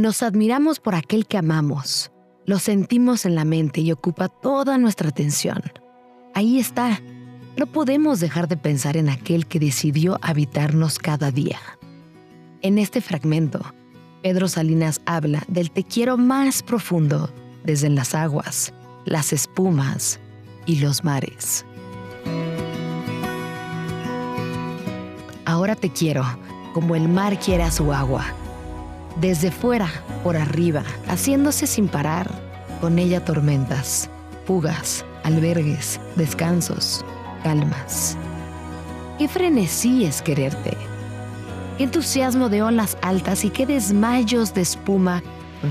Nos admiramos por aquel que amamos. Lo sentimos en la mente y ocupa toda nuestra atención. Ahí está. No podemos dejar de pensar en aquel que decidió habitarnos cada día. En este fragmento, Pedro Salinas habla del te quiero más profundo, desde las aguas, las espumas y los mares. Ahora te quiero, como el mar quiere a su agua desde fuera, por arriba, haciéndose sin parar, con ella tormentas, fugas, albergues, descansos, calmas. Qué frenesí es quererte. Qué entusiasmo de olas altas y qué desmayos de espuma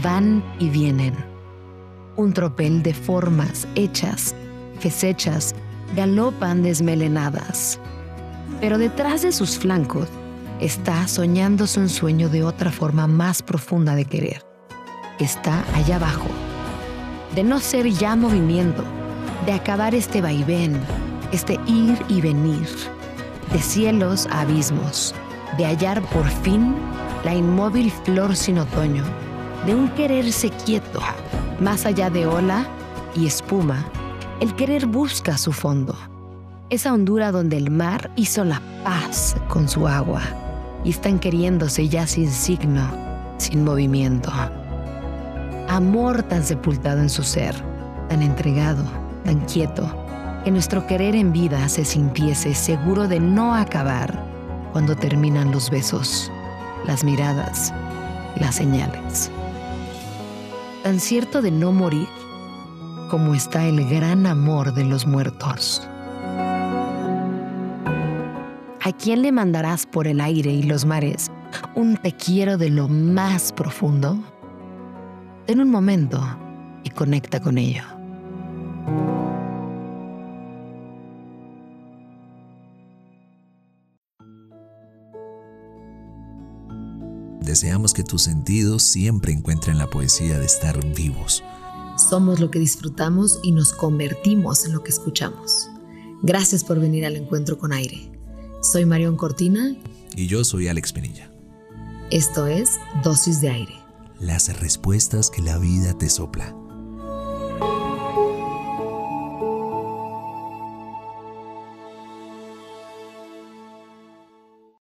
van y vienen. Un tropel de formas hechas, fechas, galopan desmelenadas. Pero detrás de sus flancos está soñándose un sueño de otra forma más profunda de querer, que está allá abajo, de no ser ya movimiento, de acabar este vaivén, este ir y venir, de cielos a abismos, de hallar por fin la inmóvil flor sin otoño, de un quererse quieto, más allá de ola y espuma, el querer busca su fondo, esa hondura donde el mar hizo la paz con su agua y están queriéndose ya sin signo, sin movimiento. Amor tan sepultado en su ser, tan entregado, tan quieto, que nuestro querer en vida se sintiese seguro de no acabar cuando terminan los besos, las miradas, las señales. Tan cierto de no morir como está el gran amor de los muertos. ¿A quién le mandarás por el aire y los mares un te quiero de lo más profundo? Ten un momento y conecta con ello. Deseamos que tus sentidos siempre encuentren la poesía de estar vivos. Somos lo que disfrutamos y nos convertimos en lo que escuchamos. Gracias por venir al encuentro con aire. Soy Marión Cortina. Y yo soy Alex Penilla. Esto es Dosis de Aire. Las respuestas que la vida te sopla.